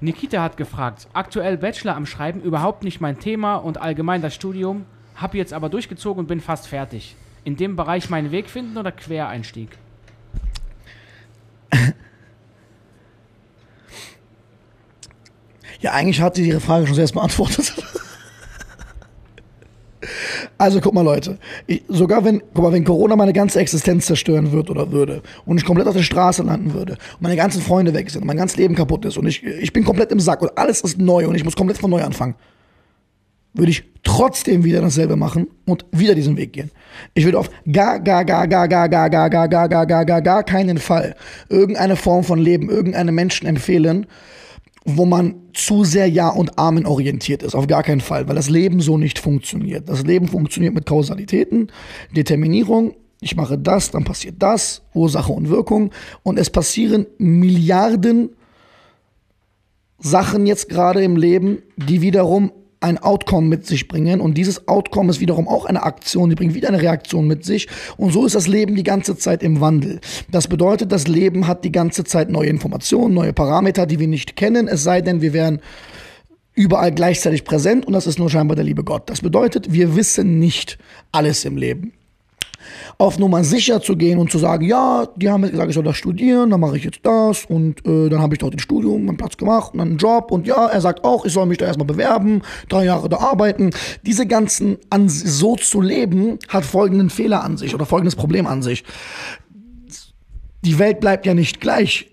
Nikita hat gefragt, aktuell Bachelor am Schreiben, überhaupt nicht mein Thema und allgemein das Studium, hab jetzt aber durchgezogen und bin fast fertig. In dem Bereich meinen Weg finden oder Quereinstieg? Ja, eigentlich hat sie ihre Frage schon selbst beantwortet. Also guck mal, Leute. Ich, sogar wenn, guck mal, wenn Corona meine ganze Existenz zerstören wird oder würde und ich komplett auf der Straße landen würde und meine ganzen Freunde weg sind und mein ganzes Leben kaputt ist und ich, ich bin komplett im Sack und alles ist neu und ich muss komplett von neu anfangen, würde ich trotzdem wieder dasselbe machen und wieder diesen Weg gehen. Ich würde auf gar, gar, gar, gar, gar, gar, gar, gar, gar, gar, gar, gar, gar keinen Fall irgendeine Form von Leben, irgendeinem Menschen empfehlen, wo man zu sehr Ja und Amen orientiert ist. Auf gar keinen Fall, weil das Leben so nicht funktioniert. Das Leben funktioniert mit Kausalitäten, Determinierung. Ich mache das, dann passiert das, Ursache und Wirkung. Und es passieren Milliarden Sachen jetzt gerade im Leben, die wiederum ein Outcome mit sich bringen. Und dieses Outcome ist wiederum auch eine Aktion, die bringt wieder eine Reaktion mit sich. Und so ist das Leben die ganze Zeit im Wandel. Das bedeutet, das Leben hat die ganze Zeit neue Informationen, neue Parameter, die wir nicht kennen, es sei denn, wir wären überall gleichzeitig präsent. Und das ist nur scheinbar der liebe Gott. Das bedeutet, wir wissen nicht alles im Leben auf Nummer sicher zu gehen und zu sagen, ja, die haben jetzt gesagt, ich soll das studieren, dann mache ich jetzt das und äh, dann habe ich dort ein Studium, meinen Platz gemacht und dann einen Job und ja, er sagt auch, ich soll mich da erstmal bewerben, drei Jahre da arbeiten. Diese ganzen, an, so zu leben, hat folgenden Fehler an sich oder folgendes Problem an sich. Die Welt bleibt ja nicht gleich.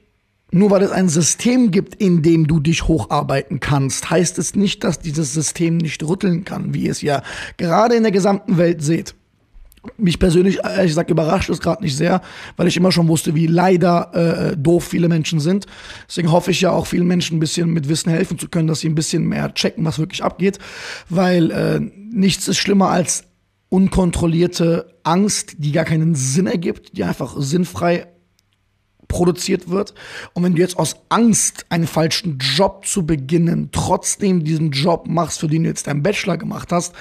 Nur weil es ein System gibt, in dem du dich hocharbeiten kannst, heißt es nicht, dass dieses System nicht rütteln kann, wie es ja gerade in der gesamten Welt seht mich persönlich, ehrlich gesagt, überrascht es gerade nicht sehr, weil ich immer schon wusste, wie leider äh, doof viele Menschen sind. Deswegen hoffe ich ja auch vielen Menschen ein bisschen mit Wissen helfen zu können, dass sie ein bisschen mehr checken, was wirklich abgeht. Weil äh, nichts ist schlimmer als unkontrollierte Angst, die gar keinen Sinn ergibt, die einfach sinnfrei produziert wird. Und wenn du jetzt aus Angst, einen falschen Job zu beginnen, trotzdem diesen Job machst, für den du jetzt deinen Bachelor gemacht hast,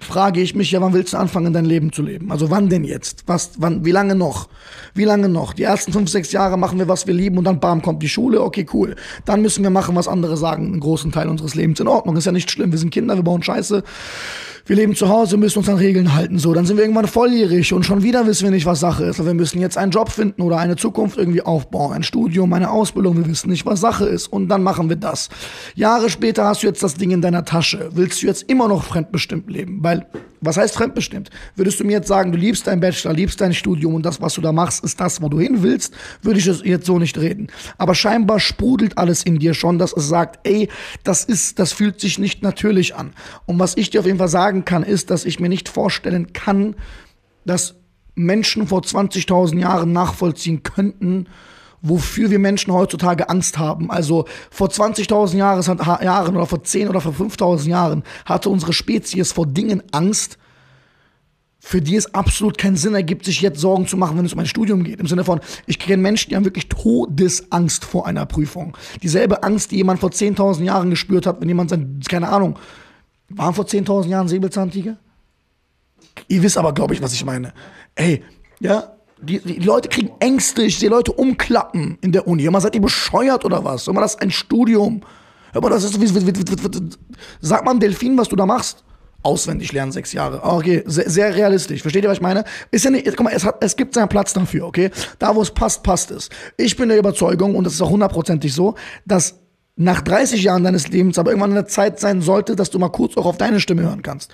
frage ich mich, ja, wann willst du anfangen, dein Leben zu leben? Also wann denn jetzt? Was, wann, wie lange noch? Wie lange noch? Die ersten fünf, sechs Jahre machen wir, was wir lieben und dann bam, kommt die Schule, okay, cool. Dann müssen wir machen, was andere sagen, einen großen Teil unseres Lebens. In Ordnung, ist ja nicht schlimm, wir sind Kinder, wir bauen Scheiße wir leben zu Hause, müssen uns an Regeln halten. So, dann sind wir irgendwann volljährig und schon wieder wissen wir nicht, was Sache ist. Wir müssen jetzt einen Job finden oder eine Zukunft irgendwie aufbauen, ein Studium, eine Ausbildung. Wir wissen nicht, was Sache ist und dann machen wir das. Jahre später hast du jetzt das Ding in deiner Tasche. Willst du jetzt immer noch fremdbestimmt leben? Weil was heißt fremdbestimmt? Würdest du mir jetzt sagen, du liebst dein Bachelor, liebst dein Studium und das, was du da machst, ist das, wo du hin willst, würde ich jetzt so nicht reden. Aber scheinbar sprudelt alles in dir schon, dass es sagt, ey, das ist, das fühlt sich nicht natürlich an. Und was ich dir auf jeden Fall sagen kann, ist, dass ich mir nicht vorstellen kann, dass Menschen vor 20.000 Jahren nachvollziehen könnten, wofür wir Menschen heutzutage Angst haben. Also vor 20.000 Jahren oder vor 10 oder vor 5.000 Jahren hatte unsere Spezies vor Dingen Angst, für die es absolut keinen Sinn ergibt, sich jetzt Sorgen zu machen, wenn es um ein Studium geht. Im Sinne von, ich kenne Menschen, die haben wirklich Todesangst vor einer Prüfung. Dieselbe Angst, die jemand vor 10.000 Jahren gespürt hat, wenn jemand sein, keine Ahnung, waren vor 10.000 Jahren Säbelzahntiger? Ihr wisst aber, glaube ich, was ich meine. Ey, ja, die, die, Leute kriegen Ängste, ich sehe Leute umklappen in der Uni. Mal, seid ihr bescheuert oder was? Mal, das ist ein Studium. Mal, das ist, wie, wie, sag mal Delfin, was du da machst. Auswendig lernen, sechs Jahre. Ah, okay, sehr, sehr, realistisch. Versteht ihr, was ich meine? Ist ja nicht, guck mal, es, hat, es gibt seinen Platz dafür, okay? Da, wo es passt, passt es. Ich bin der Überzeugung, und das ist auch hundertprozentig so, dass nach 30 Jahren deines Lebens aber irgendwann eine Zeit sein sollte, dass du mal kurz auch auf deine Stimme hören kannst.